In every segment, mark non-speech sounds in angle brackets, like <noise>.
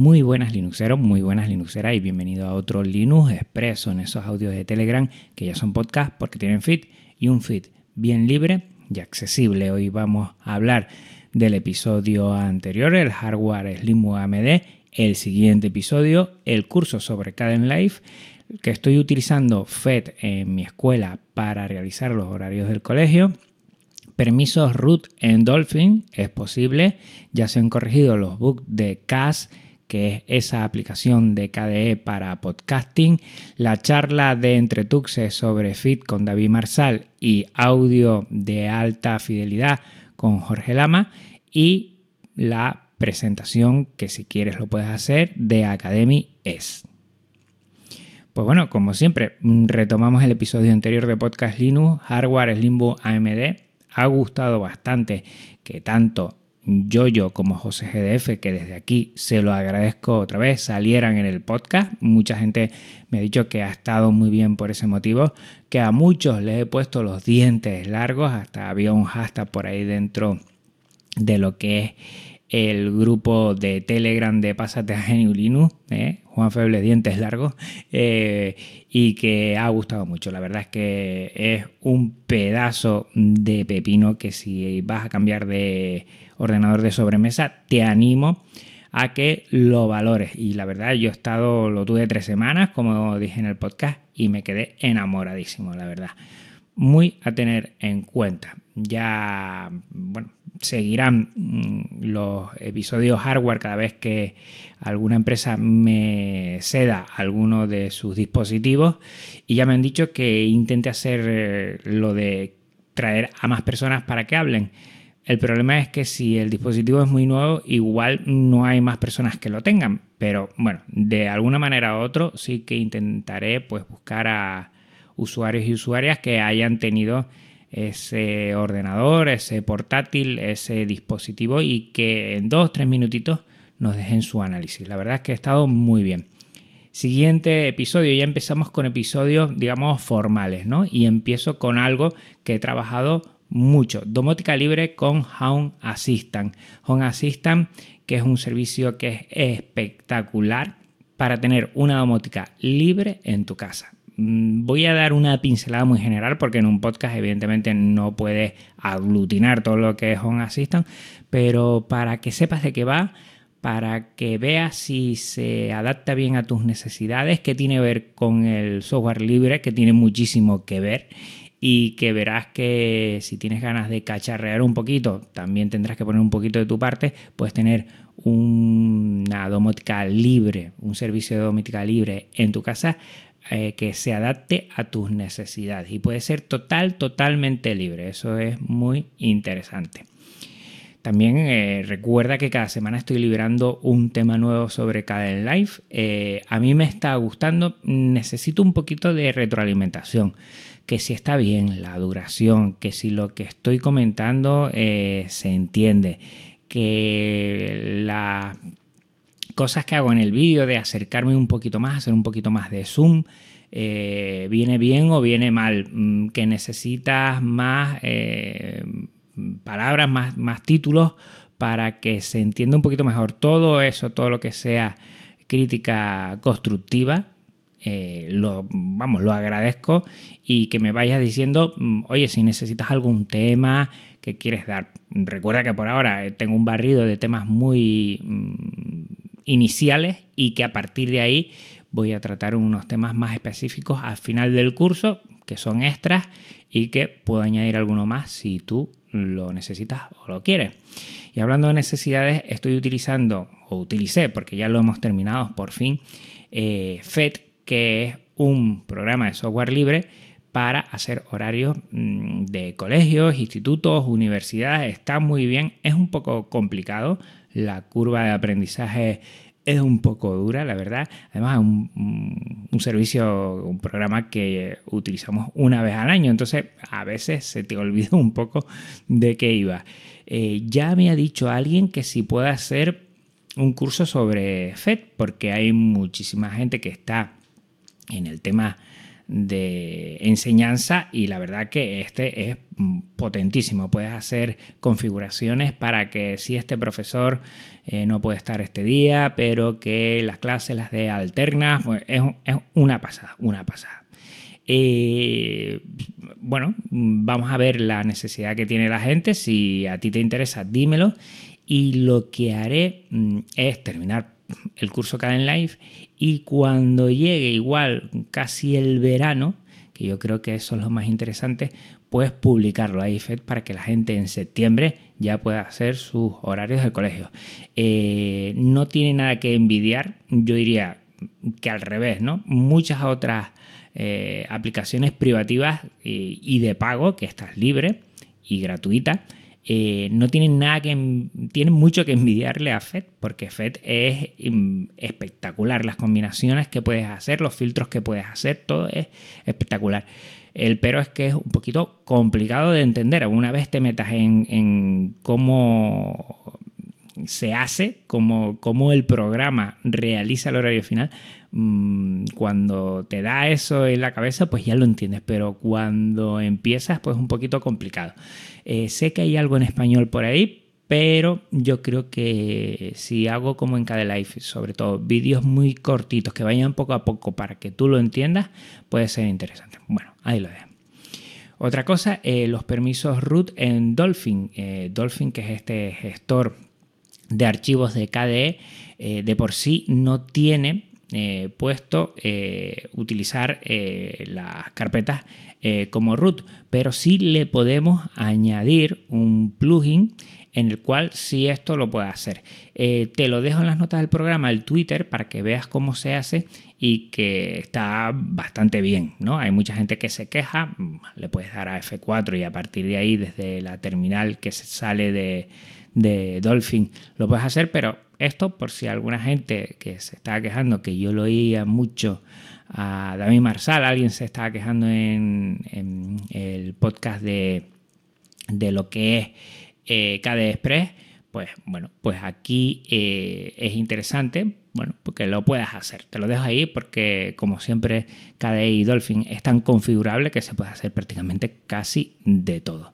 Muy buenas Linuxeros, muy buenas Linuxeras y bienvenido a otro Linux Expreso en esos audios de Telegram que ya son podcast porque tienen feed y un feed bien libre y accesible. Hoy vamos a hablar del episodio anterior, el hardware Slim AMD, el siguiente episodio, el curso sobre Life, que estoy utilizando FED en mi escuela para realizar los horarios del colegio. Permisos root en Dolphin es posible, ya se han corregido los bugs de CAS que es esa aplicación de KDE para podcasting, la charla de Entretuxe sobre Fit con David Marsal y audio de alta fidelidad con Jorge Lama y la presentación que si quieres lo puedes hacer de Academy es. Pues bueno, como siempre, retomamos el episodio anterior de Podcast Linux, Hardware Slimbo AMD. Ha gustado bastante que tanto yo como José GDF, que desde aquí se lo agradezco otra vez, salieran en el podcast. Mucha gente me ha dicho que ha estado muy bien por ese motivo, que a muchos les he puesto los dientes largos, hasta había un hashtag por ahí dentro de lo que es el grupo de Telegram de Pásate a Genio Linux, ¿eh? Juan Feble Dientes Largos, eh, y que ha gustado mucho. La verdad es que es un pedazo de pepino que si vas a cambiar de ordenador de sobremesa, te animo a que lo valores. Y la verdad, yo he estado, lo tuve tres semanas, como dije en el podcast, y me quedé enamoradísimo, la verdad. Muy a tener en cuenta. Ya, bueno, seguirán mm, los episodios hardware cada vez que alguna empresa me ceda alguno de sus dispositivos y ya me han dicho que intente hacer eh, lo de traer a más personas para que hablen. El problema es que si el dispositivo es muy nuevo, igual no hay más personas que lo tengan. Pero bueno, de alguna manera u otra sí que intentaré pues buscar a usuarios y usuarias que hayan tenido ese ordenador, ese portátil, ese dispositivo y que en dos, tres minutitos nos dejen su análisis. La verdad es que ha estado muy bien. Siguiente episodio, ya empezamos con episodios, digamos, formales, ¿no? Y empiezo con algo que he trabajado mucho. Domótica libre con Home Assistant. Home Assistant, que es un servicio que es espectacular para tener una domótica libre en tu casa. Mm, voy a dar una pincelada muy general porque en un podcast evidentemente no puedes aglutinar todo lo que es Home Assistant, pero para que sepas de qué va, para que veas si se adapta bien a tus necesidades, que tiene que ver con el software libre, que tiene muchísimo que ver y que verás que si tienes ganas de cacharrear un poquito, también tendrás que poner un poquito de tu parte, puedes tener una domótica libre, un servicio de domótica libre en tu casa eh, que se adapte a tus necesidades y puede ser total, totalmente libre. Eso es muy interesante. También eh, recuerda que cada semana estoy liberando un tema nuevo sobre Caden Life. Eh, a mí me está gustando, necesito un poquito de retroalimentación que si está bien la duración, que si lo que estoy comentando eh, se entiende, que las cosas que hago en el vídeo de acercarme un poquito más, hacer un poquito más de zoom, eh, viene bien o viene mal, mm, que necesitas más eh, palabras, más, más títulos para que se entienda un poquito mejor todo eso, todo lo que sea crítica constructiva, eh, lo, vamos, lo agradezco y que me vayas diciendo, mm, oye, si necesitas algún tema que quieres dar. Recuerda que por ahora tengo un barrido de temas muy mm, iniciales y que a partir de ahí voy a tratar unos temas más específicos al final del curso, que son extras y que puedo añadir alguno más si tú lo necesitas o lo quieres. Y hablando de necesidades, estoy utilizando, o utilicé, porque ya lo hemos terminado por fin, eh, FED, que es un programa de software libre para hacer horarios mm, de colegios, institutos, universidades. Está muy bien, es un poco complicado. La curva de aprendizaje es un poco dura, la verdad. Además, es un, un, servicio, un programa que utilizamos una vez al año, entonces a veces se te <laughs> olvida un poco de qué iba. Eh, ya me ha dicho alguien que si puede hacer un curso sobre FED, porque hay muchísima gente que está en el tema de enseñanza y la verdad que este es potentísimo. Puedes hacer configuraciones para que si este profesor eh, no puede estar este día, pero que las clases las dé alternas, pues es, una pasada, una pasada. Eh, bueno, vamos a ver la necesidad que tiene la gente. Si a ti te interesa, dímelo. Y lo que haré mm, es terminar el curso Caden Live y cuando llegue igual casi el verano, que yo creo que eso es lo más interesante, puedes publicarlo ahí, Fed, para que la gente en septiembre ya pueda hacer sus horarios del colegio. Eh, no tiene nada que envidiar, yo diría que al revés, ¿no? Muchas otras eh, aplicaciones privativas y, y de pago, que estás libre y gratuita, eh, no tienen nada que tienen mucho que envidiarle a FED porque FED es espectacular. Las combinaciones que puedes hacer los filtros que puedes hacer todo es espectacular. El pero es que es un poquito complicado de entender. Una vez te metas en, cómo se hace, cómo, cómo el programa realiza el horario final, Mm, cuando te da eso en la cabeza, pues ya lo entiendes, pero cuando empiezas, pues es un poquito complicado. Eh, sé que hay algo en español por ahí, pero yo creo que si hago como en cada live, sobre todo vídeos muy cortitos que vayan poco a poco para que tú lo entiendas, puede ser interesante. Bueno, ahí lo dejo. Otra cosa, eh, los permisos root en Dolphin. Eh, Dolphin, que es este gestor de archivos de KDE, de por sí no tiene eh, puesto eh, utilizar eh, las carpetas como root, pero sí le podemos añadir un plugin en el cual sí esto lo puede hacer. te lo dejo en las notas del programa, el Twitter, para que veas cómo se hace y que está bastante bien, ¿no? Hay mucha gente que se queja, le puedes dar a F4 y a partir de ahí, desde la terminal que se sale de, de Dolphin, lo puedes hacer, pero esto por si alguna gente que se estaba quejando, que yo lo oía mucho a David Marsal, alguien se estaba quejando en, el podcast de, lo que es eh, Express, pues bueno, pues aquí eh, es interesante, bueno, porque lo puedas hacer. Te lo dejo ahí porque como siempre KDE y Dolphin es tan configurable que se puede hacer prácticamente casi de todo.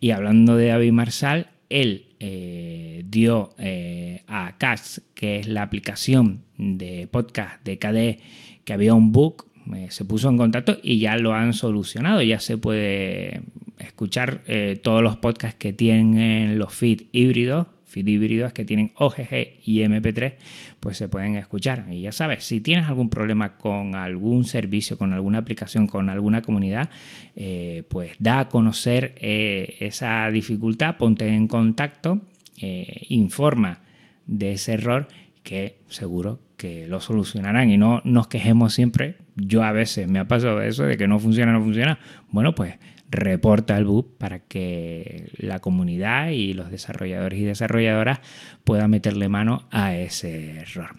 Y hablando de David Marsal, él eh, dio eh, a Cast, que es la aplicación de podcast de KDE, que había un bug, eh, se puso en contacto y ya lo han solucionado. Ya se puede escuchar todos los podcasts que tienen los feed híbridos feed híbridos que tienen OGG y MP3, pues se pueden escuchar. Y ya sabes, si tienes algún problema con algún servicio, con alguna aplicación, con alguna comunidad, eh, pues da a conocer eh, esa dificultad, ponte en contacto, eh, informa de ese error que seguro que lo solucionarán y no nos quejemos siempre. Yo a veces me ha pasado eso de que no funciona, no funciona. Bueno, pues reporta el bug para que la comunidad y los desarrolladores y desarrolladoras puedan meterle mano a ese error.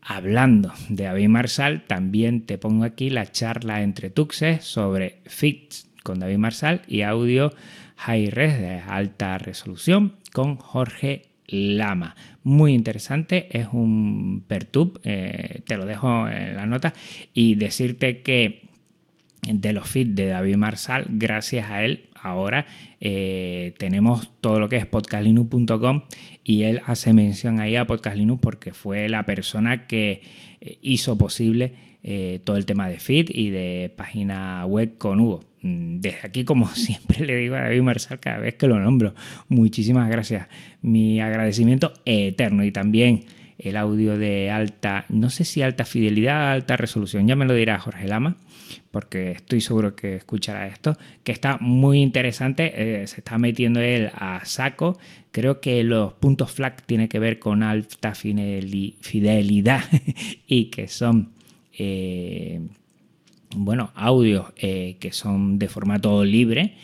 Hablando de David Marsal, también te pongo aquí la charla entre Tuxes sobre fits con David Marsal y audio high res de alta resolución con Jorge Lama. Muy interesante, es un Pertub, eh, te lo dejo en la nota y decirte que de los feeds de David Marsal, gracias a él ahora eh, tenemos todo lo que es podcastlinux.com y él hace mención ahí a podcastlinux porque fue la persona que eh, hizo posible eh, todo el tema de feed y de página web con Hugo. Mm, desde aquí, como <laughs> siempre le digo a David Marsal cada vez que lo nombro, muchísimas gracias. Mi agradecimiento eterno y también el audio de alta, no sé si alta fidelidad, alta resolución, ya me lo dirá Jorge Lama, porque estoy seguro que escuchará esto, que está muy interesante, eh, se está metiendo él a saco, creo que los puntos FLAC tienen que ver con alta fidelidad <laughs> y que son... Eh, bueno, audios eh, que son de formato libre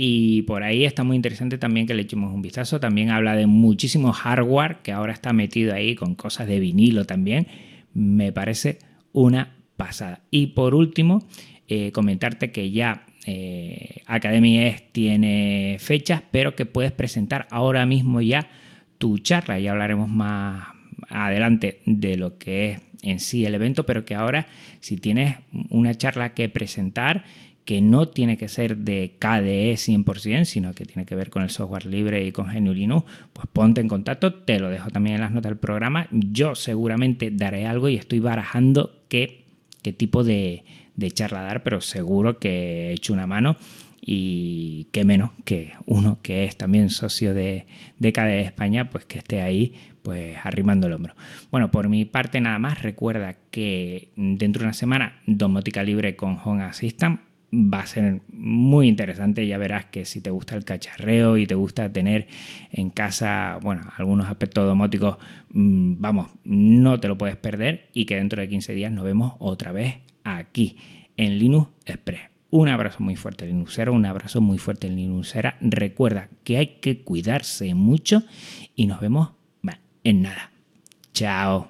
y por ahí está muy interesante también que le echemos un vistazo. También habla de muchísimo hardware que ahora está metido ahí con cosas de vinilo también. Me parece una pasada. Y por último, eh, comentarte que ya eh, Academy S tiene fechas, pero que puedes presentar ahora mismo ya tu charla. Ya hablaremos más adelante de lo que es en sí el evento, pero que ahora si tienes una charla que presentar, que no tiene que ser de KDE 100%, sino que tiene que ver con el software libre y con GNU Linux, pues ponte en contacto, te lo dejo también en las notas del programa. Yo seguramente daré algo y estoy barajando qué, qué tipo de, de charla dar, pero seguro que he hecho una mano y qué menos que uno que es también socio de, de KDE España, pues que esté ahí pues arrimando el hombro. Bueno, por mi parte nada más, recuerda que dentro de una semana domótica libre con Home Assistant va a ser muy interesante. Ya verás que si te gusta el cacharreo y te gusta tener en casa, bueno, algunos aspectos domóticos, mm, vamos, no te lo puedes perder y que dentro de 15 días nos vemos otra vez aquí en Linux Express. Un abrazo muy fuerte Linuxero, un abrazo muy fuerte Linuxera. Recuerda que hay que cuidarse mucho y nos vemos en nada. Chao.